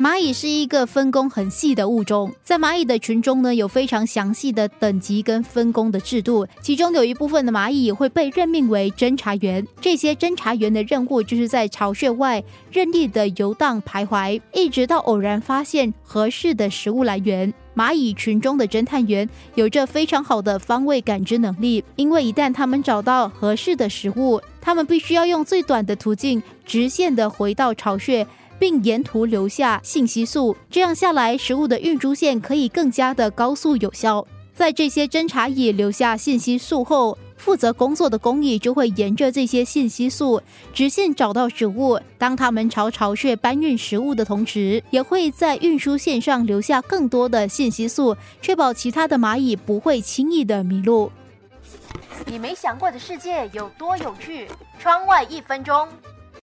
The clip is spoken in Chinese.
蚂蚁是一个分工很细的物种，在蚂蚁的群中呢，有非常详细的等级跟分工的制度。其中有一部分的蚂蚁会被任命为侦查员，这些侦查员的任务就是在巢穴外任意的游荡徘徊，一直到偶然发现合适的食物来源。蚂蚁群中的侦探员有着非常好的方位感知能力，因为一旦他们找到合适的食物，他们必须要用最短的途径，直线的回到巢穴。并沿途留下信息素，这样下来，食物的运输线可以更加的高速有效。在这些侦察蚁留下信息素后，负责工作的工蚁就会沿着这些信息素直线找到食物。当他们朝巢穴搬运食物的同时，也会在运输线上留下更多的信息素，确保其他的蚂蚁不会轻易的迷路。你没想过的世界有多有趣？窗外一分钟。